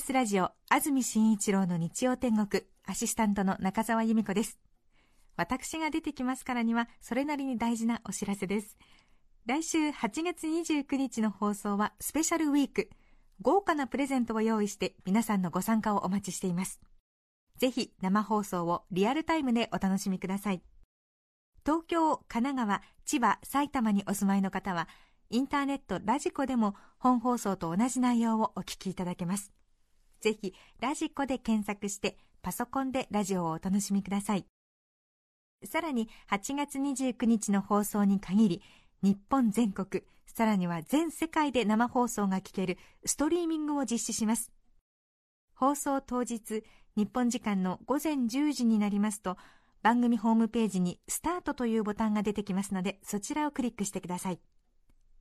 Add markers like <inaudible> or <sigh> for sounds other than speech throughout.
TBS ラジオ安住紳一郎の日曜天国アシスタントの中澤由美子です。私が出てきますからにはそれなりに大事なお知らせです。来週8月29日の放送はスペシャルウィーク。豪華なプレゼントを用意して皆さんのご参加をお待ちしています。ぜひ生放送をリアルタイムでお楽しみください。東京、神奈川、千葉、埼玉にお住まいの方はインターネット、ラジコでも本放送と同じ内容をお聞きいただけます。ぜひ、ラジコで検索して、パソコンでラジオをお楽しみください。さらに、8月29日の放送に限り、日本全国、さらには全世界で生放送が聞けるストリーミングを実施します。放送当日、日本時間の午前10時になりますと、番組ホームページにスタートというボタンが出てきますので、そちらをクリックしてください。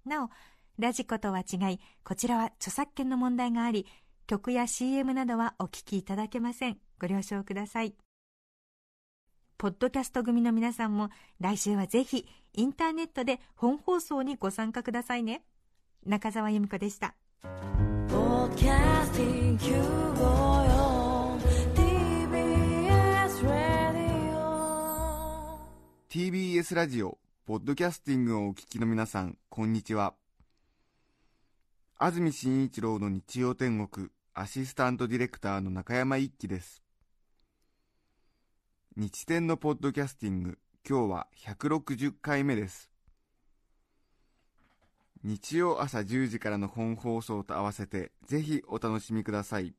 なお、ラジコとは違い、こちらは著作権の問題があり、曲や CM などはお聴きいただけません。ご了承ください。ポッドキャスト組の皆さんも来週はぜひインターネットで本放送にご参加くださいね。中澤由美子でした。TBS ラジオポッドキャスティングをお聞きの皆さん、こんにちは。安住紳一郎の日曜天国、アシスタントディレクターの中山一輝です。日天のポッドキャスティング、今日は160回目です。日曜朝10時からの本放送と合わせて、ぜひお楽しみください。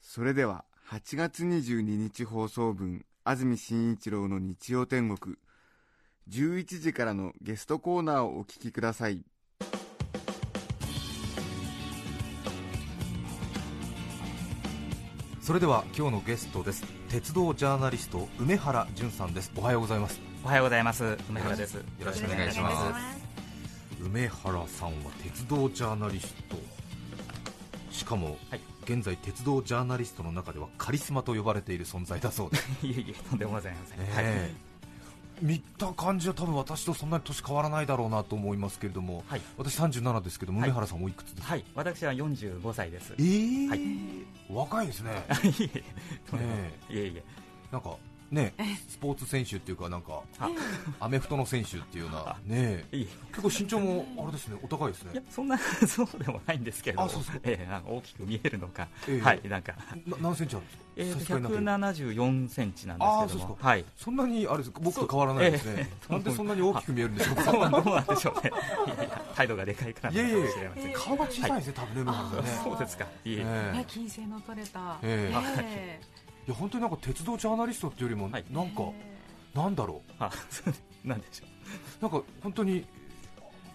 それでは、8月22日放送分、安住紳一郎の日曜天国11時からのゲストコーナーをお聞きくださいそれでは今日のゲストです。鉄道ジャーナリスト梅原淳さんです。おはようございます。おはようございます。梅原です。よろしくお願いします。梅原さんは鉄道ジャーナリスト。しかも、はい。現在鉄道ジャーナリストの中ではカリスマと呼ばれている存在だそうで。す <laughs> いえいえとんでもございません、え。ー、見た感じは多分私とそんなに年変わらないだろうなと思いますけれども、はい、私37ですけど梅原さんおいくつですか、はい、私は45歳です。えー、はい、若いですね。<laughs> いえいえ。いえいえ。なんかね、スポーツ選手っていうか、なんかアメフトの選手っていうような、ね、結構身長もあれですね、お高いですね。いやそんな <laughs> そうでもないんですけど、あそうそうえー、大きく見えるのか、えー、はい、なんか。何センチあるんですか？えー、174センチなんですけども、はい、そんなにあれです僕と変わらないですね、えー、なんでそんなに大きく見えるんでしょうか、そうどうなんでしょうね、態度がでかいからかもしれません顔が小さいですね、多分ね、そうですか、いえー、金星の取れた、えー、いや本当になんか鉄道ジャーナリストっていうよりも、はい、なんか、なんだろう、あなんでしょう、なんか本当に、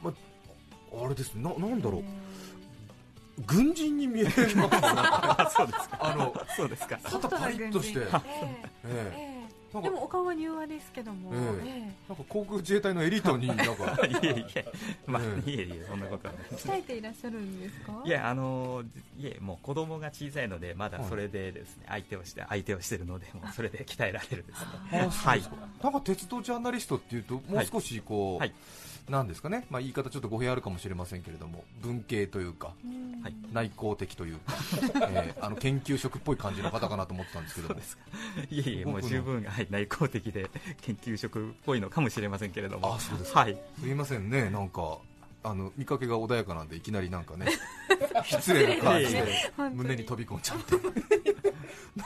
まあれですね、ななんだろう。軍人に見える <laughs> そうですか。あの、そうですか。肩パリッとして、ええでもお顔は柔和ですけども、えー、なんか航空自衛隊のエリートになんか。<laughs> いえいえ、まあ、いえいえそんなことはない鍛えていらっしゃるんですか？いやあのいえもう子供が小さいのでまだそれでですね、相手をして相手をしてるのでもうそれで鍛えられるですね。はい。なんか鉄道ジャーナリストっていうともう少しこう、はい、はいなんですかね、まあ、言い方ちょっと語弊あるかもしれませんけれども文系というか、はい、内向的というか、<laughs> えー、あの研究職っぽい感じの方かなと思ってたんですけども。<laughs> いえいえもう十分、はい、内向的で研究職っぽいのかもしれませんけれども。あそうですはい、すいませんね。なんかあの見かけが穏やかなんでいきなりなんかね <laughs> 失礼な感じで胸に飛び込んじゃって。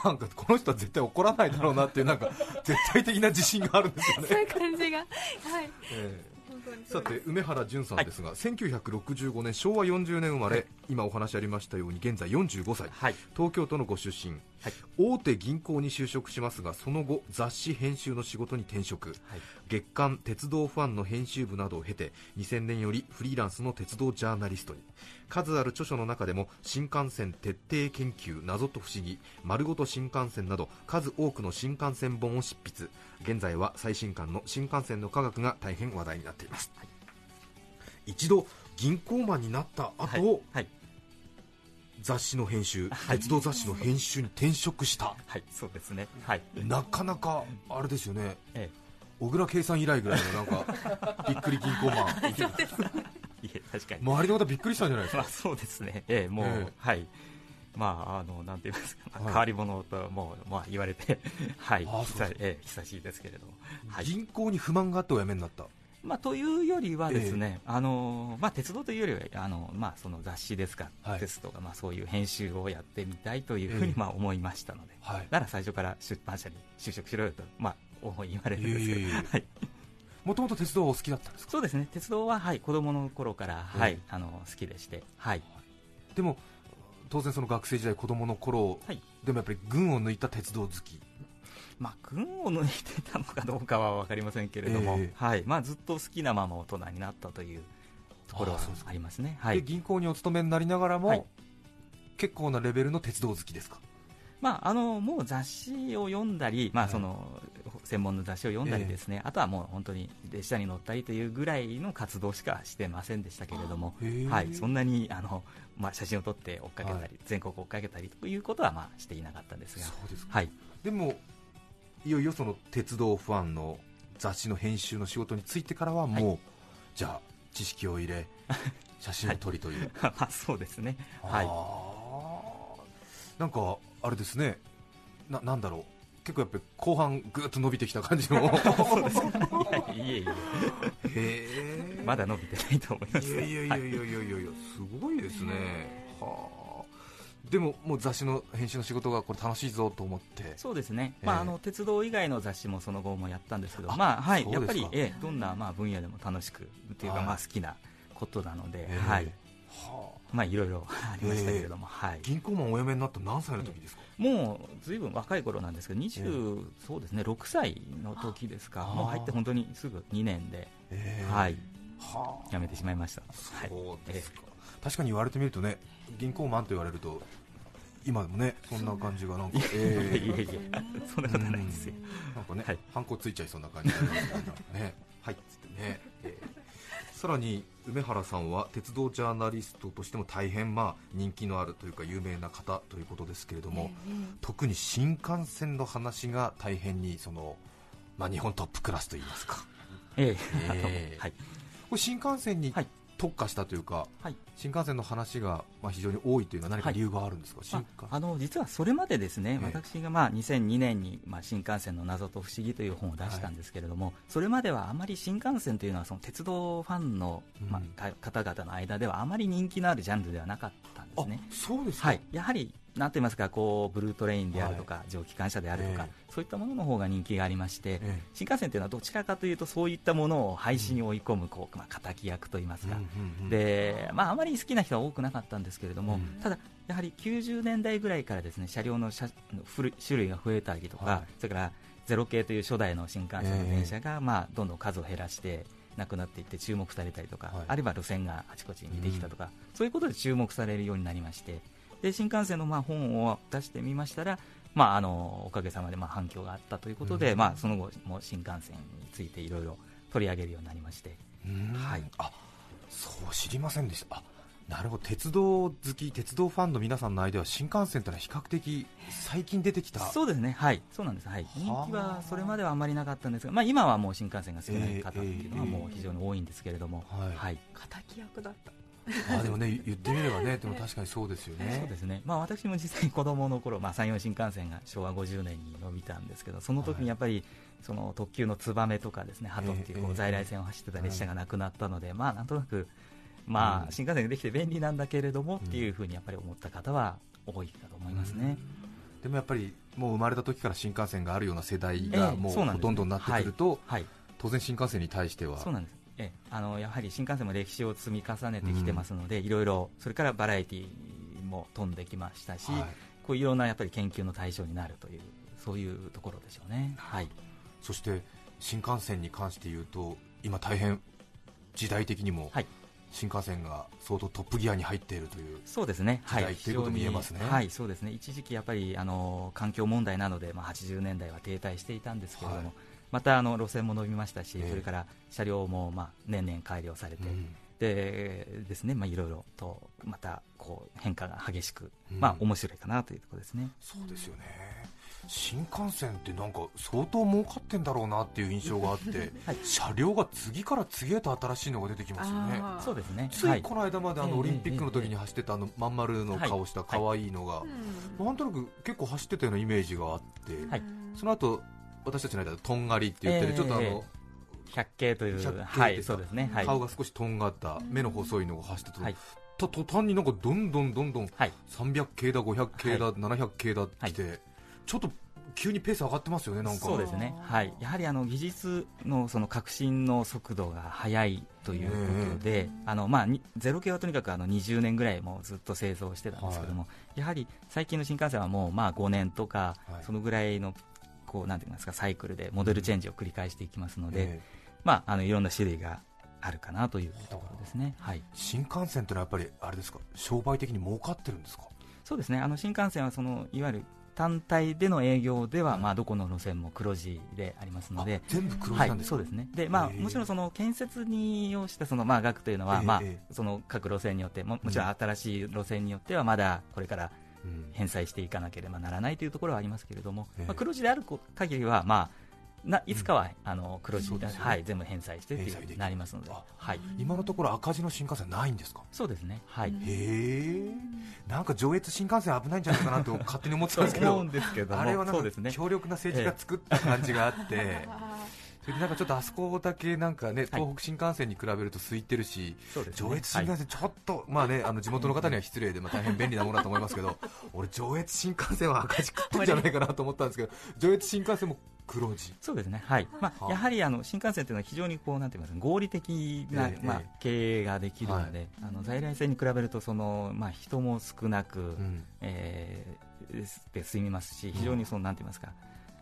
なんかこの人は絶対怒らないだろうなっていうなんか絶対的な自信があるんですよね。そういう感じが。はい、えーさて梅原淳さんですが、はい、1965年昭和40年生まれ、はい、今お話ありましたように現在45歳、はい、東京都のご出身、はい、大手銀行に就職しますがその後雑誌編集の仕事に転職、月刊鉄道ファンの編集部などを経て2000年よりフリーランスの鉄道ジャーナリストに。数ある著書の中でも新幹線徹底研究謎と不思議丸ごと新幹線など数多くの新幹線本を執筆。現在は最新刊の新幹線の科学が大変話題になっています、はい、一度銀行マンになった後、はい。はい、雑誌の編集、鉄道雑誌の編集に転職した、はい、そうですね、はい、なかなかあれですよね、ええ、小倉圭さん以来ぐらいのなんか <laughs> びっくり銀行マン。いえ確かに。周りの方びっくりしたんじゃないですか、まあ、そうですね、ええ、もう、ええ、はい、まあ、あのなんて言いますか、はい、変わり者ともう、まあ、言われて、<laughs> はい、久ええ、久しいですけれども、はい、銀行に不満があってお辞めになった。まあ、というよりはですね、えー、あのまあ、鉄道というよりはあの、まあ、その雑誌ですか、はい、テストが、まあ、そういう編集をやってみたいというふうに、まあ、思いましたので、はい、なら最初から出版社に就職しろよと、まあ、言われるんですけど。<laughs> はい。もともと鉄道お好きだったんですそうですね鉄道は、はい、子供の頃から、はい、あの好きでして、はい、でも当然その学生時代子供の頃、はい、でもやっぱり群を抜いた鉄道好きまあ、群を抜いてたのかどうかは分かりませんけれども、えー、はい。まあ、ずっと好きなまま大人になったというところはありますね。はい、銀行にお勤めになりながらも、はい、結構なレベルの鉄道好きですか、まあ、あのもう雑誌を読んだり、まあ、その専門の雑誌を読んだりですね、えー、あとはもう本当に列車に乗ったりというぐらいの活動しかしてませんでしたけれども、はい、そんなにあの、まあ、写真を撮って追っかけたり、はい、全国追っかけたりということはまあしていなかったんですが。そうですはい、でもいよいよその鉄道ファンの雑誌の編集の仕事についてからはもう、はい、じゃあ知識を入れ <laughs> 写真を撮りという、はい、ま <laughs> あそうですね。はい。なんかあれですね。ななんだろう。結構やっぱり後半ぐっと伸びてきた感じの。<laughs> そうですかいやいえいえへまだ伸びてないと思います。いやいやいやいやいやいやい。やすごいですね。はあでももう雑誌の編集の仕事がこれ楽しいぞと思って。そうですね、えー、まあ、あの鉄道以外の雑誌もその後もやったんですけど、まあはい、やっぱり、えー、どんな、まあ、分野でも楽しくというか、まあ、好きなことなので、えー、はい。はあ、まあ、いろいろありましたけれども、はい、銀行マンお辞めになった何歳の時ですか、もうずいぶん若い頃なんですけど、20、そうですね6歳の時ですか、もう入って本当にすぐ2年で、はい、はあ、辞めてしまいました。そうですか、確かに言われてみるとね銀行マンと言われると今でもねそんな感じがなんか、えー、いやいやそんなことないですよ。なんかね、はい、ハンコついちゃいそうな感じね。はい。っつってね、えー、さらに梅原さんは鉄道ジャーナリストとしても大変まあ人気のあるというか有名な方ということですけれども、えー、特に新幹線の話が大変にその、まあ、日本トップクラスといいますか、えー、えー、はい、これ新幹線に特化したというか、はい、新幹線の話がまあ非常に多いというのは何か理由があるんですか、はい、あの実はそれまでですね、えー、私がまあ2002年にまあ新幹線の謎と不思議という本を出したんですけれども、はい、それまではあまり新幹線というのはその鉄道ファンのまあ方々の間ではあまり人気のあるジャンルではなかったんですね。そうですはい、やはりなんて言いますかこうブルートレインであるとか、はい、蒸気機関車であるとか、えー、そういったものの方が人気がありまして、えー、新幹線というのはどちらかというとそういったものを廃止に追い込むこう、まあ、敵役といいますか、でまあ、あまり好きな人は多くなかったんですけれども、うん、ただ、やはり90年代ぐらいからですね車両の車種類が増えたりとか、はい、それからゼロ系という初代の新幹線の電車が、えー、まあ、どんどん数を減らしてなくなっていって注目されたりとか、はい、あるいは路線があちこちにできたとか、うん、そういうことで注目されるようになりまして。で新幹線のまあ本を出してみましたら、まあ、あのおかげさまでまあ反響があったということで、うん、まあ、その後も新幹線についていろいろ取り上げるようになりまして、はい、あそう知りませんでした。なるほど。鉄道好き、鉄道ファンの皆さんの間では新幹線というのは比較的最近出てきた。そうですね、はい、そうなんです、はい、人気はそれまではあまりなかったんですが、まあ、今はもう新幹線が好きな方っていうのはもう非常に多いんですけれども、はい、はい、敵役だったあでもね言ってみればねでも確かにそうですよね。そうですね。まあ私も実際子供の頃まあ山陽新幹線が昭和50年に伸びたんですけど、その時にやっぱり、その特急のツバメとかですね鳩っていうこう在来線を走ってた列車がなくなったので、まあなんとなくまあ新幹線ができて便利なんだけれどもっていうふうにやっぱり思った方は多いかと思いますね。でもやっぱりもう生まれた時から新幹線があるような世代がもうほとんどになってくると、当然新幹線に対しては。そうなんですえあのやはり新幹線も歴史を積み重ねてきてますので、いろいろそれからバラエティーも飛んできましたし、はい、こういろんなやっぱり研究の対象になるというそういうところでしょうね、はい、そして新幹線に関して言うと今大変時代的にも、はい、新幹線が相当トップギアに入っているというそうですね、はい、ということも言えますね、はい、そうですね。一時期やっぱりあの環境問題などで、まあ、80年代は停滞していたんですけれども、はいまたあの路線も伸びましたし、それから車両もまあ年々改良されて、でですね、まあ、いろいろとまたこう変化が激しく、まあ面白いかなというところですね。そうですよね。新幹線ってなんか相当儲かってんだろうなっていう印象があって、<laughs> はい、車両が次から次へと新しいのが出てきますよね、そうですね。ついこの間まであのオリンピックの時に走ってたあのまん丸の顔した可愛いのが、なんとなく結構走ってたようなイメージがあって、はい、その後私たちの間でとんがりって言ってる、ちょっとあの百景という、はい、そうですね、顔が少しとんがった目の細いのが走ってた、はい、た途端になんかどんどんどんどん300系だ、500系だ、700系だって、ちょっと急にペース上がってますよね、なんか。そうですね、はい、やはりあの技術のその革新の速度が速いということで、あのまあ、ゼロ系はとにかくあの20年ぐらいもずっと製造してたんですけども、はい、やはり最近の新幹線はもうまあ5年とか、そのぐらいのこうなんていうんですかサイクルでモデルチェンジを繰り返していきますので、まあ、あのいろんな種類があるかなというところですね、はい、新幹線というのはやっぱりあれですか？商売的に儲かってるんですか？そうですね。あの新幹線はそのいわゆる単体での営業では、まあ、どこの路線も黒字でありますので、全部黒字なんですか、はい、そうですね。で、まあ、もちろんその建設に要したその、まあ、額というのは、まあ、その各路線によっても、もちろん。新しい路線によっては、まだこれから返済していかなければならないというところはありますけれども、まあ、黒字である限りは、まあ、ないつかは、あの黒字で、はい、全部返済してっていうなりますので、はい、今のところ赤字の新幹線ないんですか？そうですね、はい、へえ。なんか上越新幹線危ないんじゃないかなと勝手に思ってたんですけど。あれはなんか強力な政治が作った感じがあって。<laughs> それでなんかちょっとあそこだけなんかね東北新幹線に比べると空いてるし、上越新幹線、ちょっと、まあね、あの地元の方には失礼で、まあ、大変便利なものだと思いますけど、俺、上越新幹線は赤字食ってるんじゃないかなと思ったんですけど、上越新幹線も黒字。そうですね、はい。まあ、やはりあの新幹線というのは非常にこうなんて言います合理的な、えー、まあ、経営ができるので、はい、あの在来線に比べるとその、まあ、人も少なく、うん、えー、で済みますし、非常にその、なんて言いますか。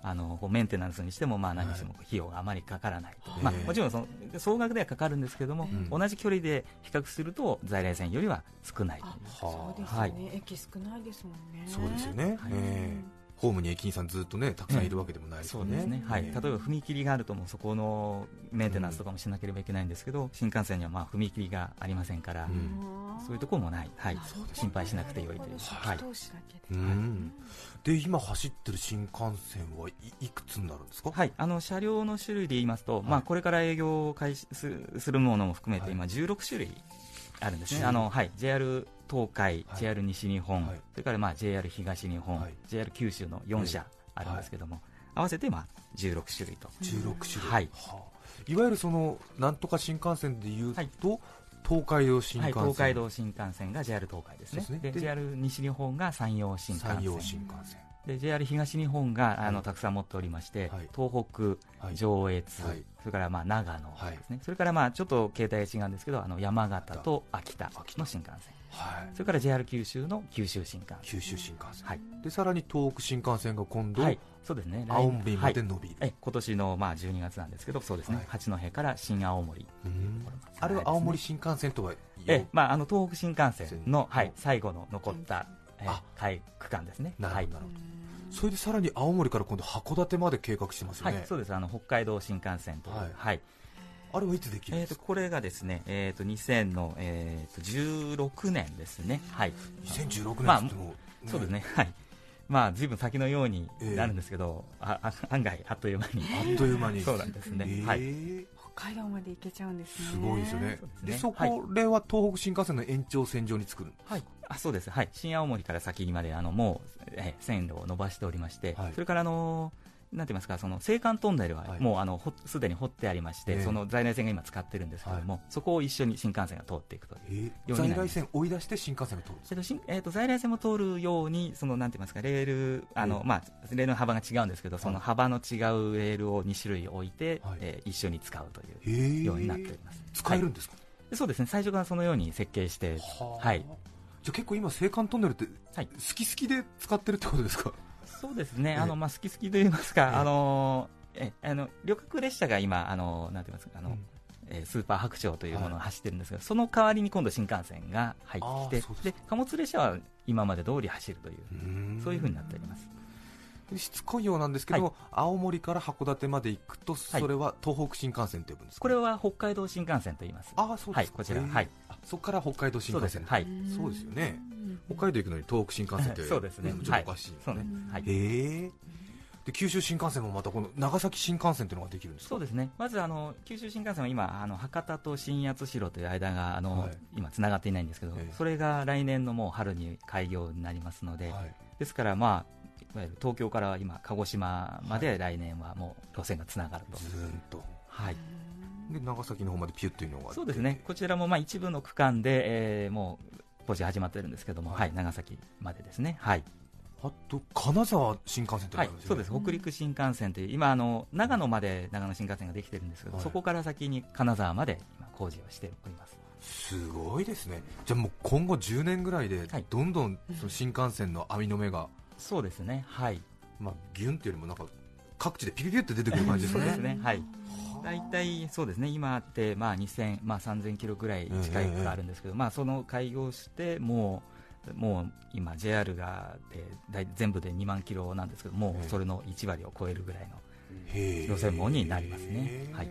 あのメンテナンスにしても、まあ、何しても費用があまりかからないと、はい、まあ、もちろんその総額ではかかるんですけども、うん、同じ距離で比較すると在来線よりは少ないそうですね、はい、駅少ないですもんね。そうですよね、はい、えーホームに駅員さんずっとねたくさんいるわけでもないですよね。うん、ね。はい、例えば踏切があるともそこのメンテナンスとかもしなければいけないんですけど、うん、新幹線にはまあ踏切がありませんから、うん、そういうところもない、はい、心配しなくてよいという。はい。うん、で今走ってる新幹線はいいくつになるんですか？はい、あの車両の種類で言いますと、はい、まあこれから営業を開始するものも含めて今16種類あるんですね。あのはい。JR 東海、はい、JR 西日本、はい、それからまあ JR 東日本、はい、JR 九州の4社あるんですけども、合わせてまあ16種類と。16種類、はい。はあ、いわゆるそのなんとか新幹線でいうと、東海道新幹線、東海道新幹線が JR 東海ですね。で JR 西日本が山陽新幹線。新幹線で JR 東日本があのたくさん持っておりまして、はい、東北、上越、はい、それからまあ長野ですね、はい、それからまあちょっと形態が違うんですけどあの山形と秋田の新幹線。はい、それから JR 九州の九州新幹線。九州新幹線、はい、でさらに東北新幹線が今度、はい、そうですね。青森まで伸びる、はい、今年のまあ12月なんですけどそうですね、八戸から新青森。あれは青森新幹線とはえ、まあ、あの東北新幹線の、はい、最後の残った、えー、区間ですね。なるほど、はいそれでさらに青森から今度函館まで計画してますよね、はい、そうです。あの北海道新幹線と、はい、はい、あれはいつできるんですか、えーと、これがですね、えーと、2000の、えーと、16年ですね、はい、2016年まあ、そうですね、はい、まあ、ずいぶん先のようになるんですけど、えー、あ案外、あっという間に、あっという間に、<laughs> そうなんですね、えー、はい、北海道まで行けちゃうんですね、すごいですよね、で、ね、そこれは東北新幹線の延長線上に作るはい。あそうです、はい、新青森から先まであのもう、え線路を伸ばしておりまして、はい、それからあのーなんて言いますか、その青函トンネルはもうあのすでに掘ってありまして、その在来線が今使ってるんですけれども、そこを一緒に新幹線が通っていくというえ在来線追い出して新幹線が通る。んですか、えー、と在来線も通るように、そのなんて言いますか、レール、あのまあ、レールの幅が違うんですけど、その幅の違うレールを2種類置いて、はえ一緒に使うというようになっております。使えるんですか、そうですね、最初からそのように設計して、はい、じゃ結構今、青函トンネルって、好き好きで使ってるってことですか？そうですね、あのまあ、好き好きといいますか、あのえあの旅客列車が今、あのなんて言いますか、あの、えスーパー白鳥というものを走ってるんですが、その代わりに今度、新幹線が入ってきて、で貨物列車は今まで通り走るという、そういうふうになっております。しつこいようなんですけど、はい、青森から函館まで行くと、それは東北新幹線と呼ぶんですこれは北海道新幹線と言います。あそうですか、はい、こちら、はい、そこから北海道新幹線、はい、そうですよね、北海道行くのに東北新幹線って、そうですね、ちょっとおかしいよね。はい、へえ。で九州新幹線もまたこの長崎新幹線というのができるんですそうですね。まずあの九州新幹線は今あの博多と新八代という間があの、はい、今つながっていないんですけど、えそれが来年のもう春に開業になりますので、はい、ですからまあいわゆる東京から今鹿児島まで来年はもう路線がつながると、ずんと。はいで長崎の方までピュッというのがそうですね。こちらもまあ一部の区間で、えー、もう工事始まってるんですけども、はい、はい、長崎までですね。はい。あと金沢新幹線と、ね、はい、そうです。北陸新幹線という今あの長野まで長野新幹線ができてるんですけど、はい、そこから先に金沢まで今工事をしております。すごいですね。じゃあもう今後10年ぐらいでどんどんその新幹線の網の目が、そうですね。はい。まあギュンっていうよりもなんか各地でピピピって出てくる感じですね。そうですね。はい大体そうですね。今って、まあ、2000、まあ、3000キロぐらい近いがあるんですけど、まあ、その開業してもうもう今 JR がで全部で2万キロなんですけどもうそれの1割を超えるぐらいの路線網になりますね。はい。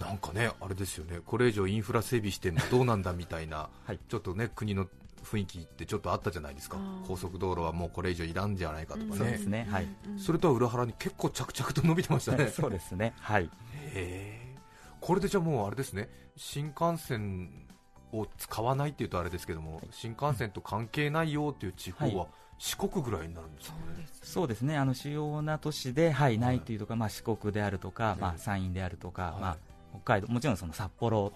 なんかね、あれですよね、これ以上インフラ整備してもどうなんだみたいな、<laughs> はい、ちょっとね国の雰囲気ってちょっとあったじゃないですか、高速道路はもうこれ以上いらんじゃないかとかね、そうですね。はい、それとは裏腹に結構着々と伸びてましたね。<laughs> そうですね。はい。へこれでじゃあもうあれですね。新幹線を使わないっていうとあれですけども、新幹線と関係ないよっていう地方は、四国ぐらいになるんですか、ね、そうですね。あの主要な都市で、はい、ないというとか、まあ、四国であるとか、まあ、山陰であるとか、まあ、北海道もちろんその札幌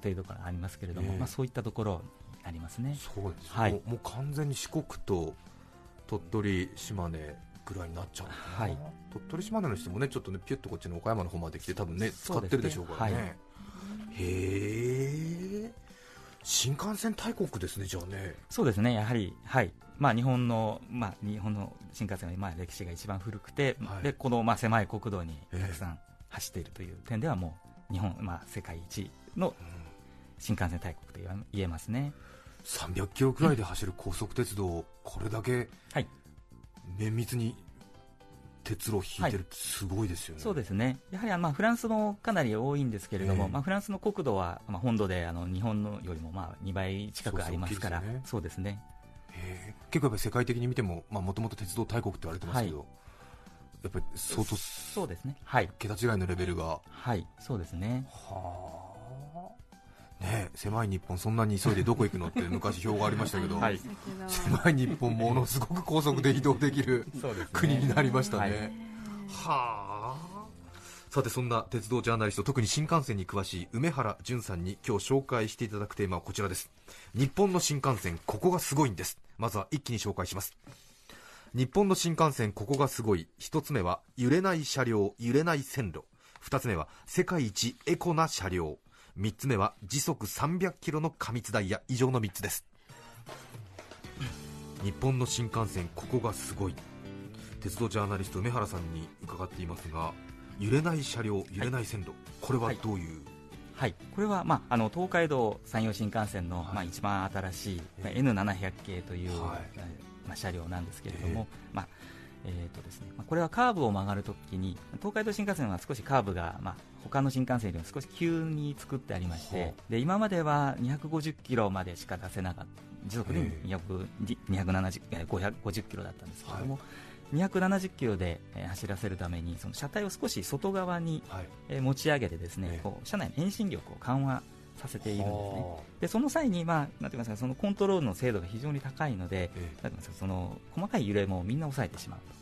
というところがありますけれども、まあ、そういったところになりますね。そうです、はい、もうもう完全に四国と鳥取、島根ぐらいになっちゃうはい、鳥取島根の人もねちょっとねピュッとこっちの岡山の方まで来て多分ね使ってるでしょうからね、ねはい、へえ新幹線大国ですねじゃあね。そうですね。やはりはい。まあ日本のまあ日本の新幹線はまあ歴史が一番古くて、はい、でこのまあ狭い国道にたくさん走っているという点ではもう日本まあ世界一の新幹線大国と言えますね。300キロくらいで走る高速鉄道、これだけ綿密に鉄路を引いてるすごいですよね、はい、そうですね。やはりまあフランスもかなり多いんですけれども、えー、まあ、フランスの国土はまあ本土であの日本のよりもまあ2倍近くありますから、そうですね、えー、結構やっぱり世界的に見てももともと鉄道大国って言われてますけど、はい、やっぱり相当そうですね、はい、桁違いのレベルが、はい。そうですね。はあね、狭い日本、そんなに急いでどこ行くのって昔、表がありましたけど、<laughs> はい、狭い日本、ものすごく高速で移動できる国になりましたね。はあ。さてそんな鉄道ジャーナリスト特に新幹線に詳しい梅原淳さんに今日紹介していただくテーマはこちらです。日本の新幹線ここがすごいんです。まずは一気に紹介します。日本の新幹線ここがすごい。一つ目は揺れない車両揺れない線路。二つ目は世界一エコな車両3つ目は時速300キロの過密ダイヤ。以上の3つです。日本の新幹線ここがすごい。鉄道ジャーナリスト梅原さんに伺っていますが揺れない車両揺れない線路、はい、これはどういう、はい、これは、まあ、あの東海道山陽新幹線の、はい、まあ、一番新しい、えー、N700 系という、はい、まあ、車両なんですけれども、えー、まあえーとですねまあ、これはカーブを曲がるときに東海道新幹線は少しカーブが、まあ、他の新幹線よりも少し急に作ってありましてで今までは250キロまでしか出せなかった時速で270 550キロだったんですけれども、はい、270キロで走らせるためにその車体を少し外側に持ち上げてですね、こう車内の遠心力を緩和させているんですね。でその際に、まあ、なんて言いますかそのコントロールの精度が非常に高いので、なんて言いますかその細かい揺れもみんな抑えてしまうと。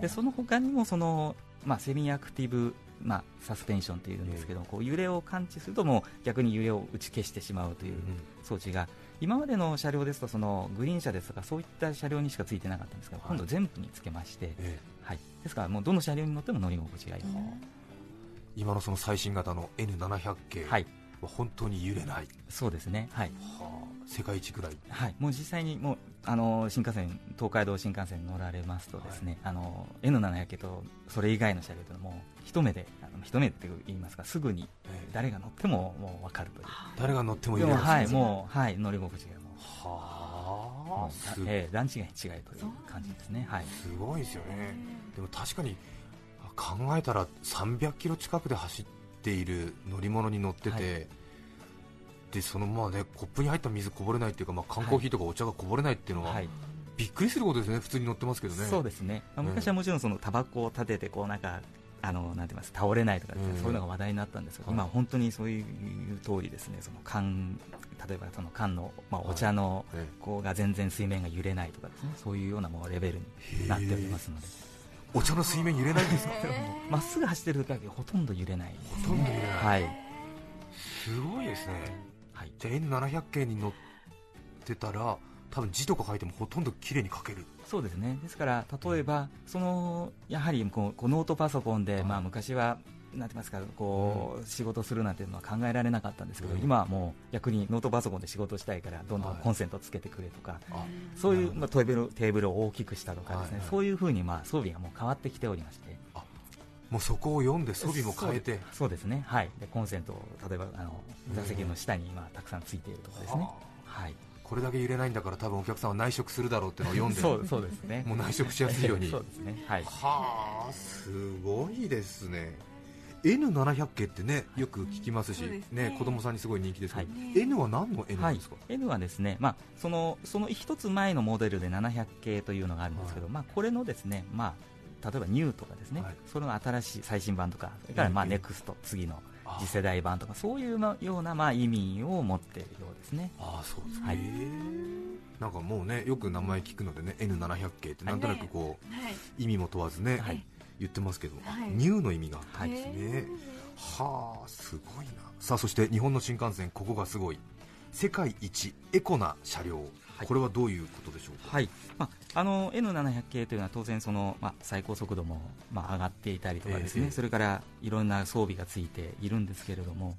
でその他にもその、まあ、セミアクティブ、まあ、サスペンションというんですけど、こう揺れを感知するともう逆に揺れを打ち消してしまうという装置が、今までの車両ですとそのグリーン車ですとかそういった車両にしかついてなかったんですが、今度全部につけまして、はい、ですからもうどの車両に乗っても乗り心地がいい、今のその最新型の N700 系、はい、は本当に揺れない。そうですね。はい、はあ、世界一ぐらい。はい。もう実際にもうあの新幹線東海道新幹線に乗られますとですね、はい、あの N700 系とそれ以外の車両というのはもう一目であの一目って言いますかすぐに誰が乗ってももう分かるという、誰が乗っても揺れるはいもうはい乗り心地がもうはあ、えー、段違いに違いという感じですね。はい。すごいですよね。でも確かに考えたら300キロ近くで走ってている乗り物に乗ってて、はい、でそのまあねコップに入った水こぼれないっていうか、まあ、缶コーヒーとかお茶がこぼれないっていうのは、はい、びっくりすることですね、普通に乗ってますけどね。そうですね、まあ、昔はもちろんそのタバコを立ててこうなんかあのなんて言います倒れないとか、そういうのが話題になったんですけど、今、本当にそういう通りですね、その缶例えばその缶の、まあ、お茶のこうが全然水面が揺れないとかですね、そういうようなもうレベルになっておりますので。お茶の水面揺れないんですか？まっすぐ走ってる時はほとんど揺れない、ほとんど揺れない、はい、すごいですね、はい、じゃあ N700 系に乗ってたら多分字とか書いてもほとんど綺麗に書ける。そうですね。ですから例えばそのやはりこうノートパソコンで、まあ、昔はなんてますかこう、仕事するなんていうのは考えられなかったんですけど、今はもう逆にノートパソコンで仕事したいからどんどんコンセントつけてくれとか、そういう、まあ、テーブルテーブルを大きくしたとかですね、そういうふうにまあ装備がもう変わってきておりまして。もうそこを読んで装備も変えて。そうですね、はい、でコンセントを例えばあの座席の下に今たくさんついているとかですね、はい、これだけ揺れないんだから多分お客さんは内職するだろうっていうのを読んでそう <laughs> そうですね。もう内職しやすいように。<laughs> そうですね。はい。はあすごいですね。N700 系ってねよく聞きますし、ね。ね、子供さんにすごい人気ですけど、はい、N は何の N なんですか、はい、N はですね、まあ、そのその一つ前のモデルで700系というのがあるんですけど、はい、まあ、これのですね、まあ、例えばニューとかですね、それの新しい最新版とか、それからまあネクスト、次の次世代版とか、そういうようなまあ意味を持っているようですね。あそうですはい、なんかもうねよく名前聞くのでね N700 系ってなんとなくこう、意味も問わずね、はい、言ってますけど、はい、ニューの意味があるんですね。はあすごいな。さあそして日本の新幹線ここがすごい世界一エコな車両、はい、これはどういうことでしょうか、はい。まあ、あの N700 系というのは当然その、まあ、最高速度も、まあ、上がっていたりとかですね、えー、それからいろんな装備がついているんですけれども、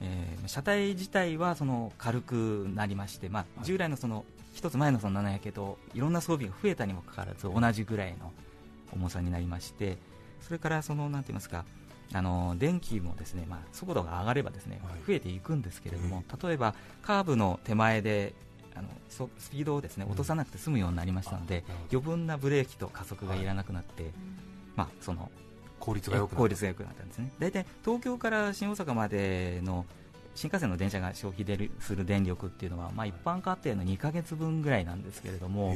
えー、車体自体はその軽くなりまして、まあ、従来のその一つ前のその700系といろんな装備が増えたにもかかわらず同じぐらいの重さになりましてそれからそのなんて言いますかあの電気もですね、まあ、速度が上がればですね、増えていくんですけれども、例えばカーブの手前であのスピードをですね落とさなくて済むようになりましたので、余分なブレーキと加速がいらなくなって、まあ、その効率が良くなったんですね。大体東京から新大阪までの新幹線の電車が消費する電力っていうのは、まあ、一般家庭の2か月分ぐらいなんですけれども、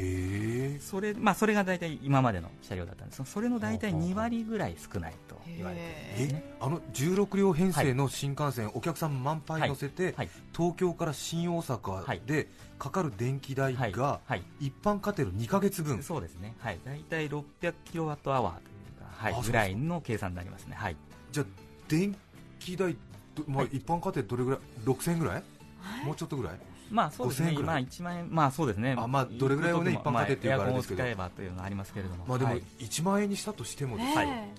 それまあ、それが大体今までの車両だったんです。それの大体2割ぐらい少ないと言われています、ね、あの16両編成の新幹線、はい、お客さん満杯乗せて、はい。はい、東京から新大阪でかかる電気代が、一般家庭の2か月分、そうですね、はい、大体600キロワットアワーというか、はい、ぐらいの計算になりますね。はい、じゃあ電気代まあ、一般家庭どれぐらい？6000円ぐらい、もうちょっとぐらい？まあそうですね、まあ1万円、まあそうですね、あまあどれぐらいをね一般家庭っていうかあれですけど、使えばというのがありますけれども、まあでも1万円にしたとしてもですね、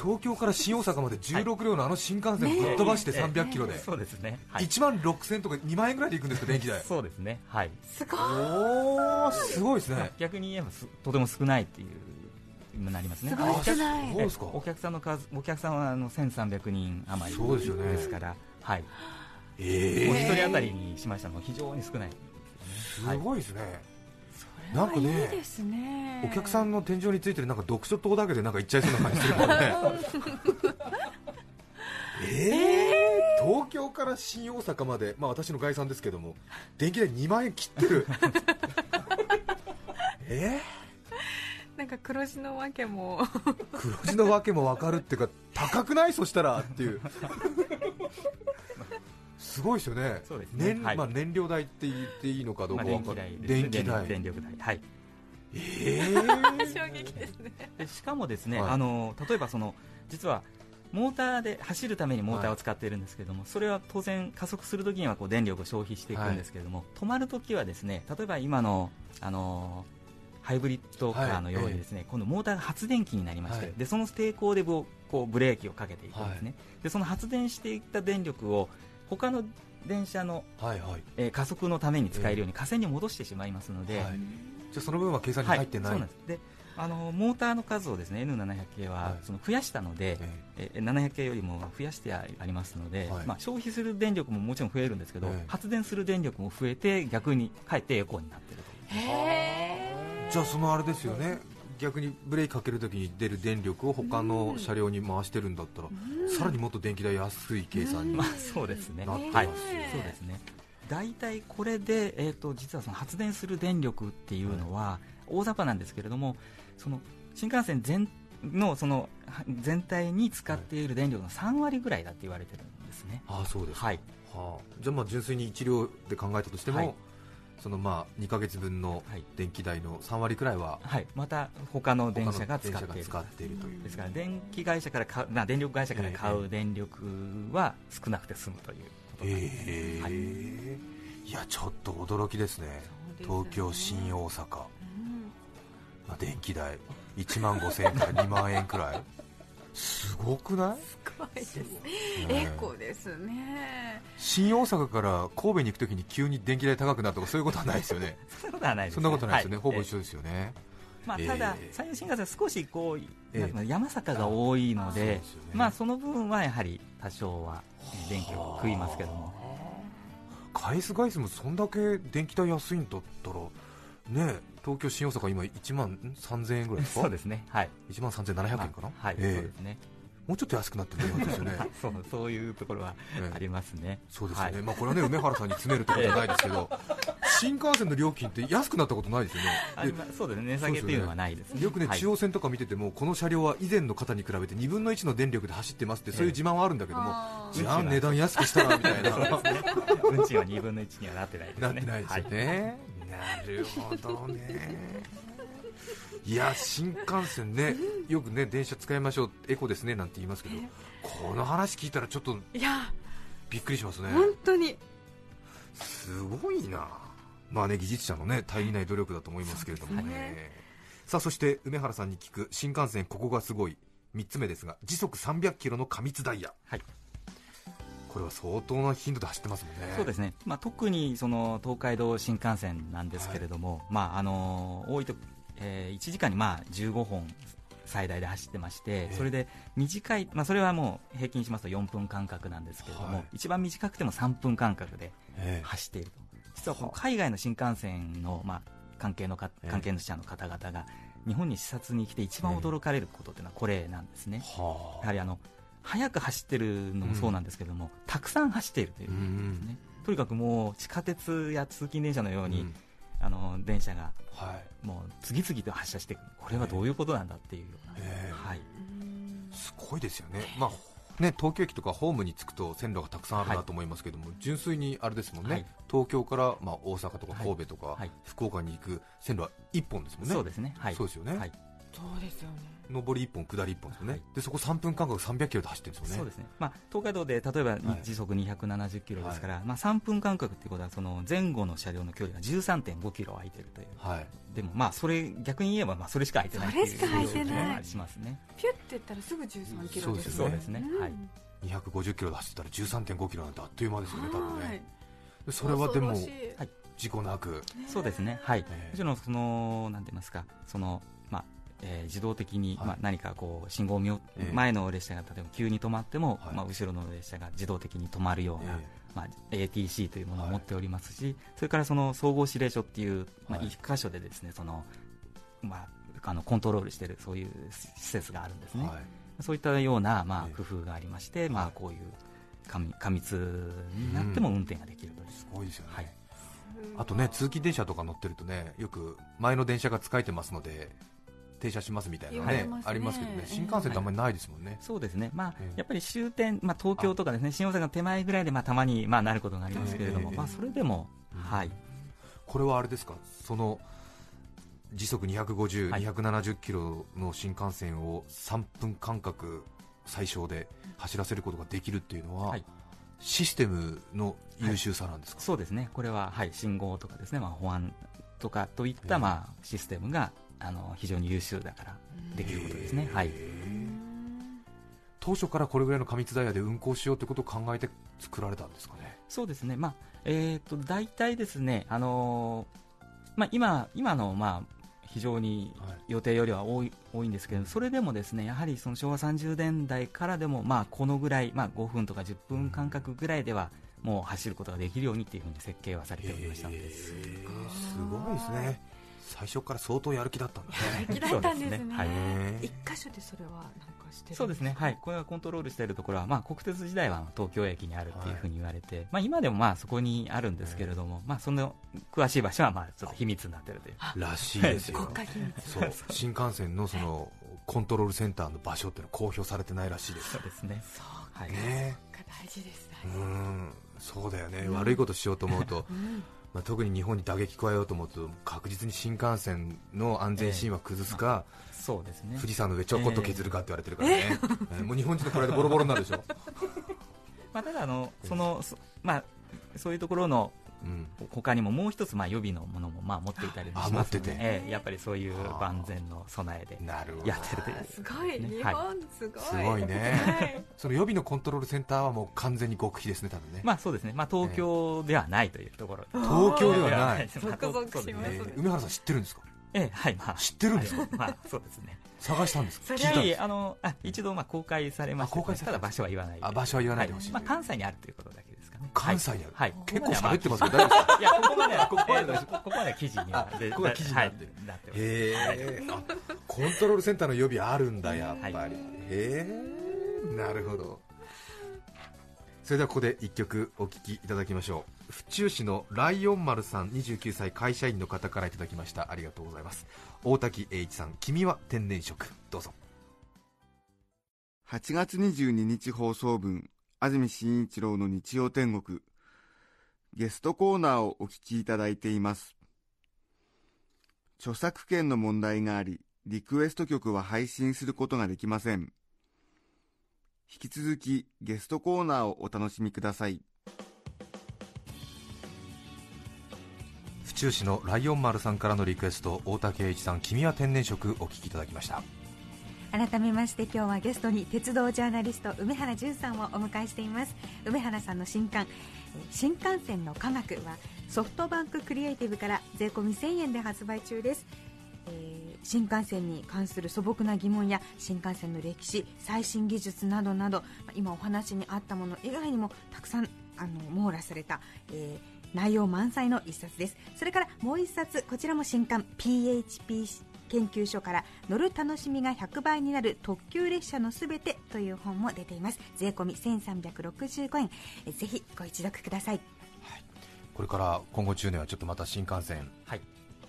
東京から新大阪まで16両のあの新幹線ぶっ飛ばして300キロで、そうですね、1万6000とか2万円ぐらいで行くんですか電気代、そうですね、はい、すごい、おすごいですね、逆に言えばとても少ないっていう。なりますね。お客さんの数、お客さんはあの1300人余りそうですよね。ですから、はい。ええー。お一人当たりにしましたの非常に少ない、ね。すごいですね。なんかね、ねお客さんの天井についてるなんか読書灯だけでなんか行っちゃいそうな感じするもんね。<laughs> えー、東京から新大阪まで、まあ、私の概算ですけども電気代2万円切ってる <laughs> えー？なんか黒字のわけも。黒字のわけも分かるっていうか高くない？そしたらっていう。すごいですよね。そうですね、まあ、燃料代って言っていいのかどうか分かる、まあ、電気代。電力代。はい。えー、衝撃ですね。でしかもですね、はい、あの例えばその実はモーターで走るためにモーターを使っているんですけれども、はい、それは当然加速するときにはこう電力を消費していくんですけれども、はい、止まるときはですね例えば今のあのハイブリッドカーのようにですね、はい、今度モーターが発電機になりまして、はい、でその抵抗でこうブレーキをかけていくんですね、はい、でその発電していった電力を他の電車の、はいはい、えー、加速のために使えるように火線に戻してしまいますので、じゃその分は計算に入ってない、そうなんです。であのモーターの数をですね N700 系はその増やしたので、ええ。700系よりも増やしてありますので、まあ、消費する電力ももちろん増えるんですけど、発電する電力も増えて逆にかえってエコになっているという。じゃあそのあれですよね。逆にブレーキかけるときに出る電力を他の車両に回してるんだったら、さらにもっと電気代安い計算にまあそうですね。なってます、はい、そうですね。大体これで、えーと、実はその発電する電力っていうのは、大雑把なんですけれどもその新幹線全のその全体に使っている電力の3割ぐらいだって言われてるんですね。あそうですはい、はあ、じゃあまあ純粋に1両で考えたとしても、はい、そのまあ2か月分の電気代の3割くらいは、はい、また他の電車が使っている使っているという。ですから電気会社から買う、まあ、電力会社から買う電力は少なくて済むということです、え。ーはい、いやちょっと驚きですね、ね。東京、新大阪、うん。まあ、電気代。1万5000円から2万円くらいすごくない？すごいです。ね、エコですね。新大阪から神戸に行くときに急に電気代高くなるとかそういうことはないですよね。<laughs> そんなことはないです、ね、そんなことないですよね、はい、ほぼ一緒ですよね、まあ、ただ、山陽新幹線は少しこう、えー、山坂が多いので、そ、ね、まあ、その分はやはり多少は電気を食いますけども。返す返すもそんだけ電気代安いんだったらね東京新大阪今1万3000円ぐらいですか？そうですね。はい。1万3700円かな、まあ、はい、えー、そうですね。もうちょっと安くなってるんですよね。<laughs> そうそういうところはありますね、そうですよね、はい、まあこれはね梅原さんに詰めるってことはないですけど、新幹線の料金って安くなったことないですよね、そうですね。値下げっていうのはないですね、よくね、中央線とか見てても、この車両は以前の方に比べて2分の1の電力で走ってますって、そういう自慢はあるんだけども、じゃあ値段安くしたらみたいな、運賃は2分の1にはなってないですね。なってないですよね、なるほどね。いや新幹線ね、よくね電車使いましょう、エコですねなんて言いますけど、この話聞いたらちょっとびっくりしますね、本当に。すごいな、まあね技術者のね大義ない努力だと思いますけれどもね、ね。さあそして梅原さんに聞く新幹線、ここがすごい。3つ目ですが、時速300キロの過密ダイヤ。はい。これは相当な頻度で走ってますもんね。そうですね。まあ特にその東海道新幹線なんですけれども、はい、まああの多いとえー、1時間にまあ15本最大で走ってまして、それで短い、まあ、それはもう平均しますと4分間隔なんですけれども、はい、一番短くても3分間隔で走っていると、実はこの海外の新幹線の、まあ、関係のか関係者の方々が日本に視察に来て一番驚かれることというのはこれなんですね。やはりあの速く走ってるのもそうなんですけれども、うん、たくさん走っているということですね、とにかくもう地下鉄や通勤電車のように、うん。あの電車が、はい、もう次々と発車していく、これはどういうことなんだっていうような、えー、はい、すごいですよね、まあね、東京駅とかホームに着くと線路がたくさんあるなと思いますけども、はい、純粋にあれですもんね、はい、東京から、まあ、大阪とか神戸とか、福岡に行く線路は1本ですもんね、そうですね、はい、そうですよね。そうですよね上り1本、下り1本ですよね、はい、でそこ3分間隔300キロで走ってるんですよね。そうですね、まあ、東海道で例えば時速270キロですから、はい、まあ、3分間隔ということはその前後の車両の距離が13.5キロ空いてるという、はい、でもまあそれ逆に言えばまあそれしか空いてないそれしか空いてない。しますね。ピュって言ったらすぐ13キロですね。そうですね、はい、250キロで走ったら13.5キロなんてあっという間ですよね、多分ね。それはでも、はい、事故なく、そうですね、はい、もちろんそのなんて言いますか、そのえー、自動的に、はい、まあ、何かこう信号を見よ、えー、前の列車が例えば急に止まっても、はい、まあ、後ろの列車が自動的に止まるような、えー、まあ、ATC というものを持っておりますし、はい、それからその総合指令所っていう、まあ、一箇所でですねその、まあ、あのコントロールしているそういう施設があるんですね、そういったような、まあ、工夫がありまして、まあ、こういう過密になっても運転ができるという、うん、すごいですよね、はい。あとね通勤電車とか乗ってるとねよく前の電車が使えてますので停車しますみたいなね、ありますけどね、新幹線ってあんまりないですもんね、はい、そうですね、まあ、やっぱり終点、まあ、東京とかですね新大阪の手前ぐらいで、まあ、たまに、まあ、なることがありますけれども、まあ、それでも、はい、これはあれですか、その時速250、はい、270キロの新幹線を3分間隔最小で走らせることができるっていうのは、はい、システムの優秀さなんですか、そうですね、これは、はい、信号とかですね、まあ、保安とかといった、まあ、システムがあの非常に優秀だからできることですね。はい当初からこれぐらいの過密ダイヤで運行しようということを考えて作られたんですかね？そうですね。まあえっ、ー、と大体ですね、あのー、まあ今今のまあ非常に予定よりは多い,、多いんですけど、それでもですねやはりその昭和30年代からでもまあこのぐらい、まあ、5分とか10分間隔ぐらいではもう走ることができるようにっていうふうに設計はされておりましたので、すごいですね。最初から相当やる気だったんだね。やる気だったんですね。一、はい、箇所でそれはなんかしてそうですね、はい、これがコントロールしているところは、まあ、国鉄時代は東京駅にあるっていうふうに言われて、はい、まあ、今でもまあそこにあるんですけれども、まあ、その詳しい場所はまあちょっと秘密になってるという。<laughs> らしいですよ、そう。新幹線のそのコントロールセンターの場所っていうのは公表されてないらしいです。そうですね。そうはい、ね大事ですうん。そうだよね、うん、悪いことしようと思うと、うんまあ、特に日本に打撃加えようと思うと確実に新幹線の安全神話崩すか、えー、そうですね、富士山の上ちょこっと削るかって言われてるからね、えー、もう日本人のプライドボロボロになるでしょ。<laughs> まあただあのその、まあ、そういうところのうん、他にももう一つまあ予備のものもまあ持っていたりしますので、ええ、やっぱりそういう万全の備えでやってるという、すごい、日本すごい、すごいね、その予備のコントロールセンターはもう完全に極秘ですね、多分ね、まあそうですね、まあ東京ではないというところ、東京ではない、梅原さん、知ってるんですか？ええ、はい、まあ、知ってるんですか、まあ、そうですね。探したんですか？聞いたあのあ一度まあ公開されました。公開ただ場所は言わない。あ場所は言わないでほしい。まあ関西にあるということだけかね。関西にある。はい。結構喋ってますけど大丈夫ですか？いやここまではここまでここまで記事にはここが記事になってる。なってます。へえ。コントロールセンターの予備あるんだやっぱり。へえ。なるほど。それではここで1曲お聴きいただきましょう府中市のライオン丸さん29歳会社員の方からいただきましたありがとうございます大滝栄一さん君は天然色どうぞ8月22日放送分安住紳一郎の日曜天国。ゲストコーナーをお聞きいただいています。著作権の問題がありリクエスト曲は配信することができません。引き続きゲストコーナーをお楽しみください。府中市のライオン丸さんからのリクエスト大竹栄一さん君は天然色お聞きいただきました。改めまして今日はゲストに鉄道ジャーナリスト梅原淳さんをお迎えしています。梅原さんの新刊新幹線の科学はソフトバンククリエイティブから税込み1000円で発売中です、えー新幹線に関する素朴な疑問や新幹線の歴史最新技術などなど今お話にあったもの以外にもたくさんあの網羅された、えー、内容満載の一冊です。それからもう一冊こちらも新刊 PHP 研究所から乗る楽しみが100倍になる特急列車のすべてという本も出ています。税込み1365円。えぜひご一読ください、はい、これから今後10年はちょっとまた新幹線、はい、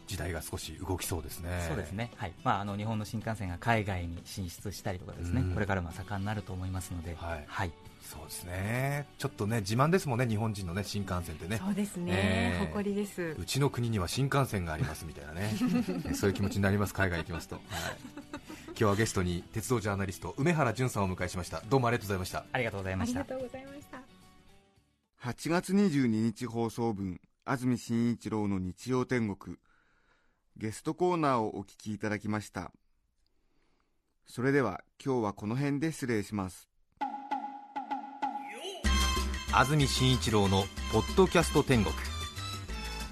時代が少し動きそうですね。そうですね。はい。まああの日本の新幹線が海外に進出したりとかですね、これからも盛んになると思いますので、はい。はい、そうですね。ちょっとね自慢ですもんね日本人のね新幹線ってね。そうですね。えー、誇りです。うちの国には新幹線がありますみたいなね。<laughs> そういう気持ちになります海外行きますと。はい。今日はゲストに鉄道ジャーナリスト梅原淳さんをお迎えしました。どうもありがとうございました。ありがとうございました。ありがとうございました。8月22日放送分安住紳一郎の日曜天国ゲストコーナーをお聞きいただきました。それでは今日はこの辺で失礼します。安住紳一郎の「ポッドキャスト天国」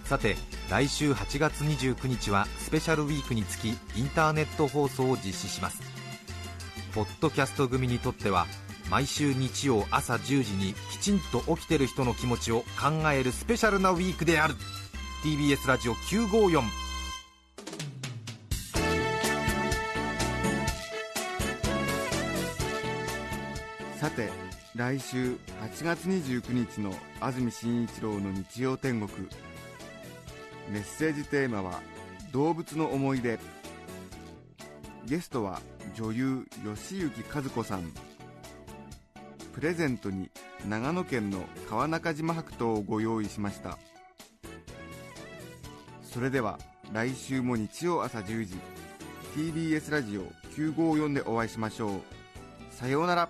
さて来週8月29日はスペシャルウィークにつきインターネット放送を実施します。ポッドキャスト組にとっては毎週日曜朝10時にきちんと起きてる人の気持ちを考えるスペシャルなウィークである。TBS ラジオ954て来週8月29日の安住紳一郎の日曜天国。メッセージテーマは「動物の思い出」ゲストは女優吉行和子さん。プレゼントに長野県の川中島白桃をご用意しました。それでは来週も日曜朝10時 TBS ラジオ954でお会いしましょう。さようなら。